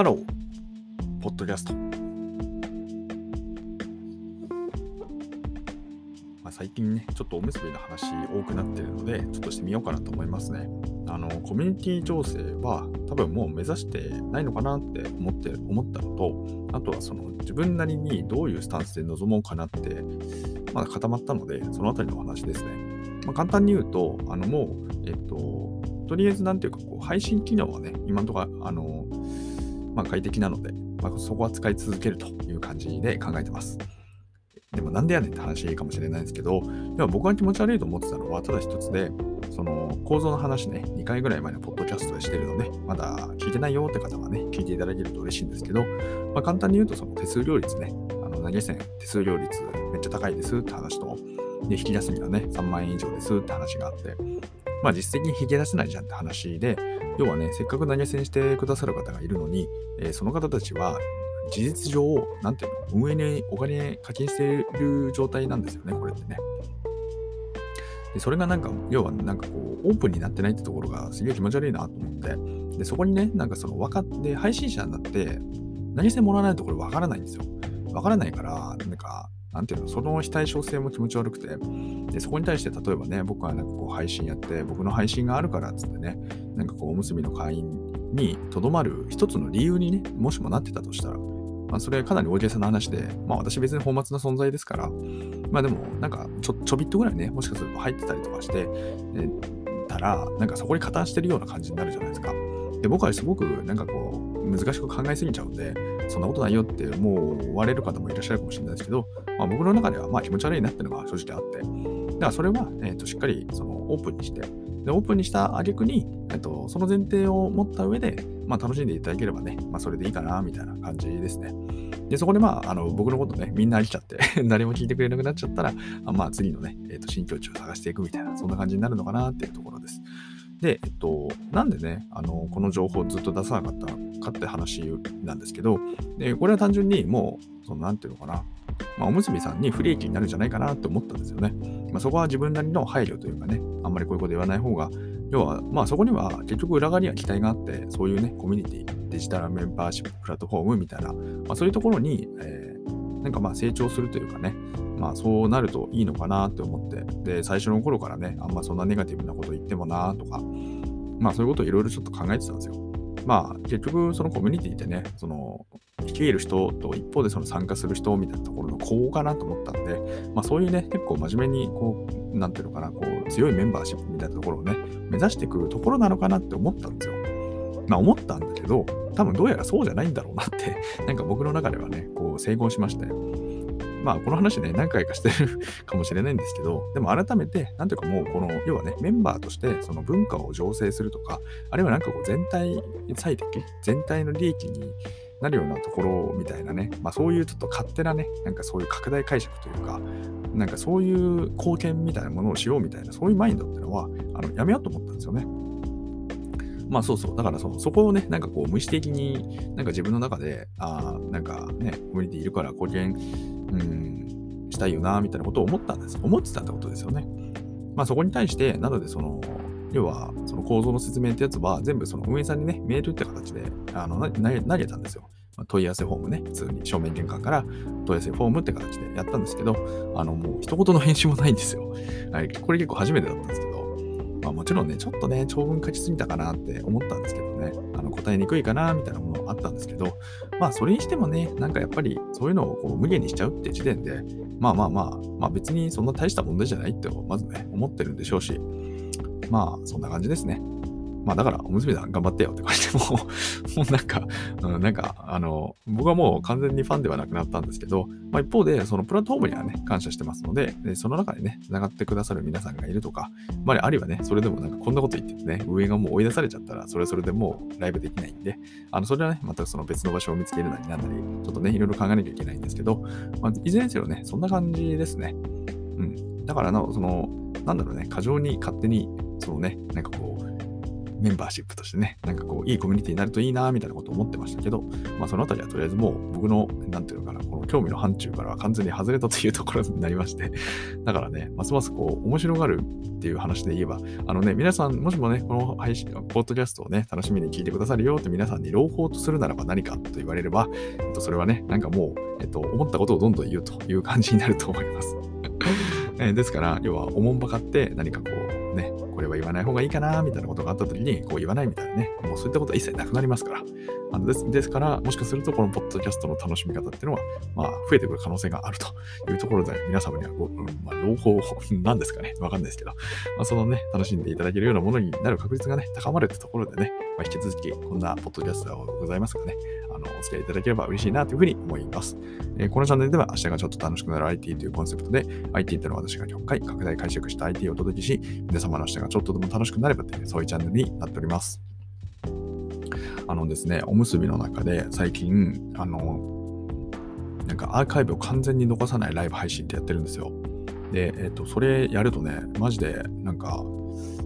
ハロー、ポッドキャスト。まあ、最近ね、ちょっとおむすびの話多くなってるので、ちょっとしてみようかなと思いますね。あの、コミュニティ醸成は多分もう目指してないのかなって思って、思ったのと、あとはその自分なりにどういうスタンスで臨もうかなって、まだ固まったので、そのあたりのお話ですね。まあ、簡単に言うと、あのもう、えっと、とりあえずなんていうか、こう配信機能はね、今のところ、あの、まあ、快適なので、まあ、そこは使い続けるという感じで考えてます。でもなんでやねんって話かもしれないんですけど、でも僕が気持ち悪いと思ってたのはただ一つで、その構造の話ね、2回ぐらい前のポッドキャストでしてるので、まだ聞いてないよって方はね、聞いていただけると嬉しいんですけど、まあ、簡単に言うとその手数料率ね、あの投げ銭手数料率めっちゃ高いですって話と、で、引き出すにはね、3万円以上ですって話があって、まあ実績に引き出せないじゃんって話で、要はね、せっかく投げ銭してくださる方がいるのに、えー、その方たちは事実上、なんていうの、運営にお金課金している状態なんですよね、これってね。で、それがなんか、要はなんかこう、オープンになってないってところがすげえ気持ち悪いなと思って、で、そこにね、なんかその分かって、配信者になって、投げ銭もらわないとこれ分からないんですよ。分からないから、なんか、なんていうの、その非対称性も気持ち悪くて、で、そこに対して例えばね、僕はなんかこう配信やって、僕の配信があるからっつってね、なんかこうおむすびの会員にとどまる一つの理由にね、もしもなってたとしたら、まあ、それかなり大げさな話で、まあ私別に本末な存在ですから、まあでもなんかちょちょびっとぐらいね、もしかすると入ってたりとかして、えたら、なんかそこに加担してるような感じになるじゃないですか。で、僕はすごくなんかこう、難しく考えすぎちゃうんで、そんなことないよってもう追われる方もいらっしゃるかもしれないですけど、まあ、僕の中ではまあ気持ち悪いなっていうのが正直あって、だからそれは、えー、としっかりそのオープンにして、でオープンにした挙句に、えー、とその前提を持った上で、まあ、楽しんでいただければね、まあ、それでいいかなみたいな感じですね。で、そこでまあ、あの僕のことね、みんな飽きちゃって 誰も聞いてくれなくなっちゃったら、あまあ次のね、えー、と新境地を探していくみたいな、そんな感じになるのかなっていうところです。で、えっと、なんでね、あの、この情報をずっと出さなかったかって話なんですけど、でこれは単純にもう、その、なんていうのかな、まあ、おむすびさんに不利益になるんじゃないかなって思ったんですよね。まあ、そこは自分なりの配慮というかね、あんまりこういうこと言わない方が、要は、まあそこには結局裏側には期待があって、そういうね、コミュニティ、デジタルメンバーシッププラットフォームみたいな、まあ、そういうところに、えー、なんかまあ成長するというかね、まあそうなるといいのかなって思って、で、最初の頃からね、あんまそんなネガティブなこと言ってもなとか、まあそういうことをいろいろちょっと考えてたんですよ。まあ結局そのコミュニティってね、その率いる人と一方でその参加する人みたいなところのこうかなと思ったんで、まあそういうね、結構真面目にこう、なんていうのかな、こう強いメンバーシップみたいなところをね、目指していくところなのかなって思ったんですよ。まあ思ったんだけど、多分どうやらそうじゃないんだろうなって なんか僕の中ではね、こう整合しましたよ。まあ、この話ね、何回かしてるかもしれないんですけど、でも改めて、なんていうかもう、この、要はね、メンバーとして、その文化を醸成するとか、あるいはなんかこう、全体最適、全体の利益になるようなところみたいなね、まあそういうちょっと勝手なね、なんかそういう拡大解釈というか、なんかそういう貢献みたいなものをしようみたいな、そういうマインドっていうのは、あのやめようと思ったんですよね。まあそうそう。だからそそこをね、なんかこう無意識的になんか自分の中で、ああ、なんかね、コミュニティいるから貢献、うん、したいよな、みたいなことを思ったんです。思ってたってことですよね。まあそこに対して、なのでその、要はその構造の説明ってやつは全部その運営さんにね、メールって形であの投げたんですよ。問い合わせフォームね、普通に正面玄関から問い合わせフォームって形でやったんですけど、あのもう一言の返信もないんですよ。はい、これ結構初めてだったんですけど、まあもちろんね、ちょっとね、長文書きすぎたかなって思ったんですけどね、あの答えにくいかなみたいなものあったんですけど、まあそれにしてもね、なんかやっぱりそういうのをこう無限にしちゃうって時点で、まあまあまあ、まあ別にそんな大した問題じゃないってまずね、思ってるんでしょうし、まあそんな感じですね。まあだから、お娘さん頑張ってよって感じでも もうなんか、うん、なんか、あの、僕はもう完全にファンではなくなったんですけど、まあ一方で、そのプラットフォームにはね、感謝してますので、でその中でね、繋がってくださる皆さんがいるとか、まあ、あるいはね、それでもなんかこんなこと言っててね、上がもう追い出されちゃったら、それはそれでもうライブできないんで、あの、それはね、またその別の場所を見つけるなりなんなり、ちょっとね、いろいろ考えなきゃいけないんですけど、まあ、いずれにせよね、そんな感じですね。うん。だからな、その、なんだろうね、過剰に勝手に、そのね、なんかこう、メンバーシップとしてね、なんかこう、いいコミュニティになるといいな、みたいなことを思ってましたけど、まあそのあたりはとりあえずもう僕の、なんていうのかな、この興味の範疇からは完全に外れたというところになりまして、だからね、ますますこう、面白がるっていう話で言えば、あのね、皆さん、もしもね、この配信、ポッドキャストをね、楽しみに聞いてくださるよって皆さんに朗報とするならば何かと言われれば、えっと、それはね、なんかもう、えっと、思ったことをどんどん言うという感じになると思います。えですから、要は、おもんばかって何かこう、ね、これは言わない方がいいかな、みたいなことがあった時に、こう言わないみたいなね、もうそういったことは一切なくなりますから。あのですですから、もしかすると、このポッドキャストの楽しみ方っていうのは、まあ、増えてくる可能性があるというところで、皆様にはご、うんまあ、朗報なんですかね、わかんないですけど、まあ、そのね、楽しんでいただけるようなものになる確率がね、高まるってところでね、まあ、引き続き、こんなポッドキャストがございますがね、あの、お付き合いいただければ嬉しいなというふうに思います。えー、このチャンネルでは、明日がちょっと楽しくなる IT というコンセプトで、IT っていうのは私が100回拡大解釈した IT をお届けし、皆様の明日がちょっとでも楽しくなればという、そういうチャンネルになっております。あのですね、おむすびの中で最近、あの、なんかアーカイブを完全に残さないライブ配信ってやってるんですよ。で、えっ、ー、と、それやるとね、マジでなんか、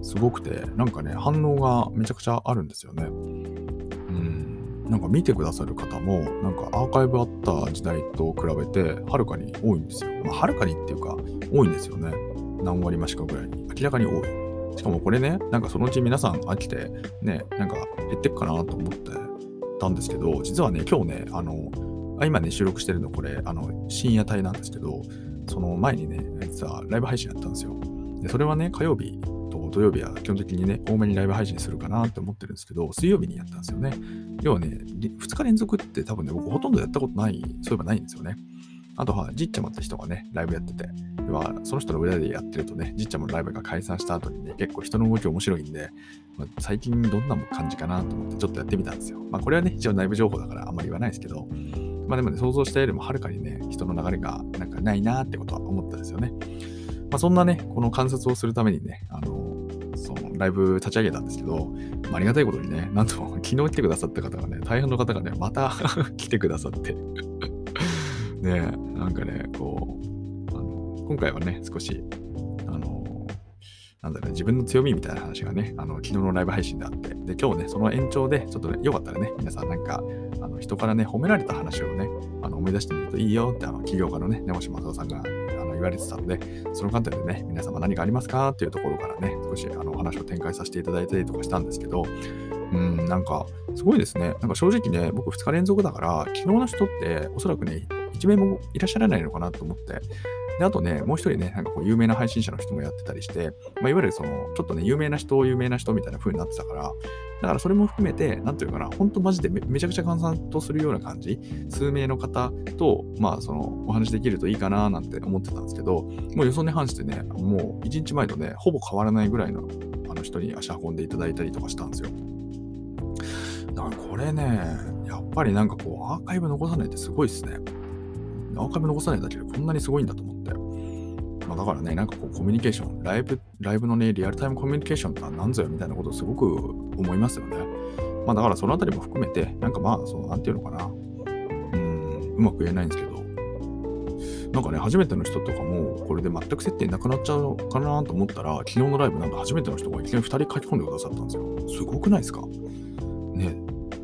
すごくて、なんかね、反応がめちゃくちゃあるんですよね。うん、なんか見てくださる方も、なんかアーカイブあった時代と比べて、はるかに多いんですよ。まあ、はるかにっていうか、多いんですよね。何割増しかぐらいに。明らかに多い。しかもこれね、なんかそのうち皆さん飽きて、ね、なんか減ってくかなと思ってたんですけど、実はね、今日ね、あの、あ今ね、収録してるのこれ、あの、深夜帯なんですけど、その前にね、実はライブ配信やったんですよ。で、それはね、火曜日と土曜日は基本的にね、多めにライブ配信するかなって思ってるんですけど、水曜日にやったんですよね。要はね、2日連続って多分ね、僕ほとんどやったことない、そういえばないんですよね。あとは、じっちゃまって人がね、ライブやってて、要は、その人の裏でやってるとね、じっちゃまのライブが解散した後にね、結構人の動き面白いんで、まあ、最近どんな感じかなと思ってちょっとやってみたんですよ。まあ、これはね、一応内部情報だからあんまり言わないですけど、まあでもね、想像したよりもはるかにね、人の流れがなんかないなってことは思ったんですよね。まあ、そんなね、この観察をするためにね、あの、そのライブ立ち上げたんですけど、まあ、ありがたいことにね、なんと昨日来てくださった方がね、大半の方がね、また 来てくださって。ねなんかね、こう、あの今回はね、少し、あの、なんだろうね、自分の強みみたいな話がね、あの昨日のライブ配信であって、で、今日ね、その延長で、ちょっとね、よかったらね、皆さんなんか、あの人からね、褒められた話をね、あの思い出してみるといいよって、あの起業家のね、根越正夫さんがあの言われてたので、その観点でね、皆様何かありますか？っていうところからね、少しあのお話を展開させていただいたりとかしたんですけど、うん、なんか、すごいですね。なんか正直ね、僕2日連続だから、昨日の人っておそらくね、1名もいらっしゃらないのかなと思って、で、あとね、もう一人ね、なんかこう有名な配信者の人もやってたりして、まあ、いわゆるその、ちょっとね、有名な人、有名な人みたいな風になってたから、だからそれも含めて、なんていうかな、ほんとマジでめちゃくちゃ閑散とするような感じ、数名の方と、まあ、その、お話できるといいかななんて思ってたんですけど、もう予想に反してね、もう1日前とね、ほぼ変わらないぐらいのあの人に足運んでいただいたりとかしたんですよ。だからこれね、やっぱりなんかこう、アーカイブ残さないってすごいっすね。アーカイブ残さないだけでこんなにすごいんだと思って。まあ、だからね、なんかこうコミュニケーション、ライブ、ライブのね、リアルタイムコミュニケーションって何ぞよみたいなことをすごく思いますよね。まあだからそのあたりも含めて、なんかまあ、その、なんていうのかな。うん、うまく言えないんですけど、なんかね、初めての人とかも、これで全く接点なくなっちゃうかなと思ったら、昨日のライブなんか初めての人がいきなり2人書き込んでくださったんですよ。すごくないですか？ね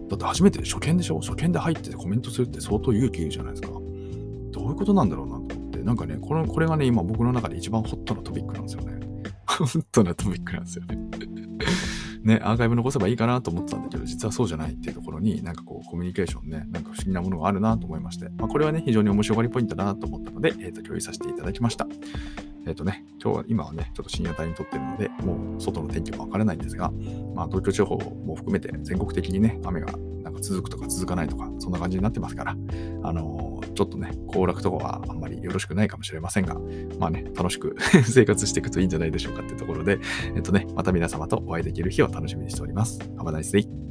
だって初めて初見でしょ？初見で入ってコメントするって相当勇気いるじゃないですか。どういうことなんだろうなとて、なんかね、これこれがね、今僕の中で一番ホットなトピックなんですよね。ホットなトピックなんですよね。ね、アーカイブ残せばいいかなと思ってたんだけど、実はそうじゃないっていうところに、なんかこう、コミュニケーションね、なんか不思議なものがあるなと思いまして、まあ、これはね、非常に面白がりポイントだなと思ったので、えっ、ー、と、共有させていただきました。えっ、ー、とね、今日は、今はね、ちょっと深夜帯に撮ってるので、もう外の天気もわからないんですが、まあ、東京地方も含めて全国的にね、雨がなんか続くとか続かないとか、そんな感じになってますから、あのー、ちょっとね、行楽とかはあんまりよろしくないかもしれませんが、まあね、楽しく 生活していくといいんじゃないでしょうかってところで、えっとね、また皆様とお会いできる日を楽しみにしております。Have a nice day!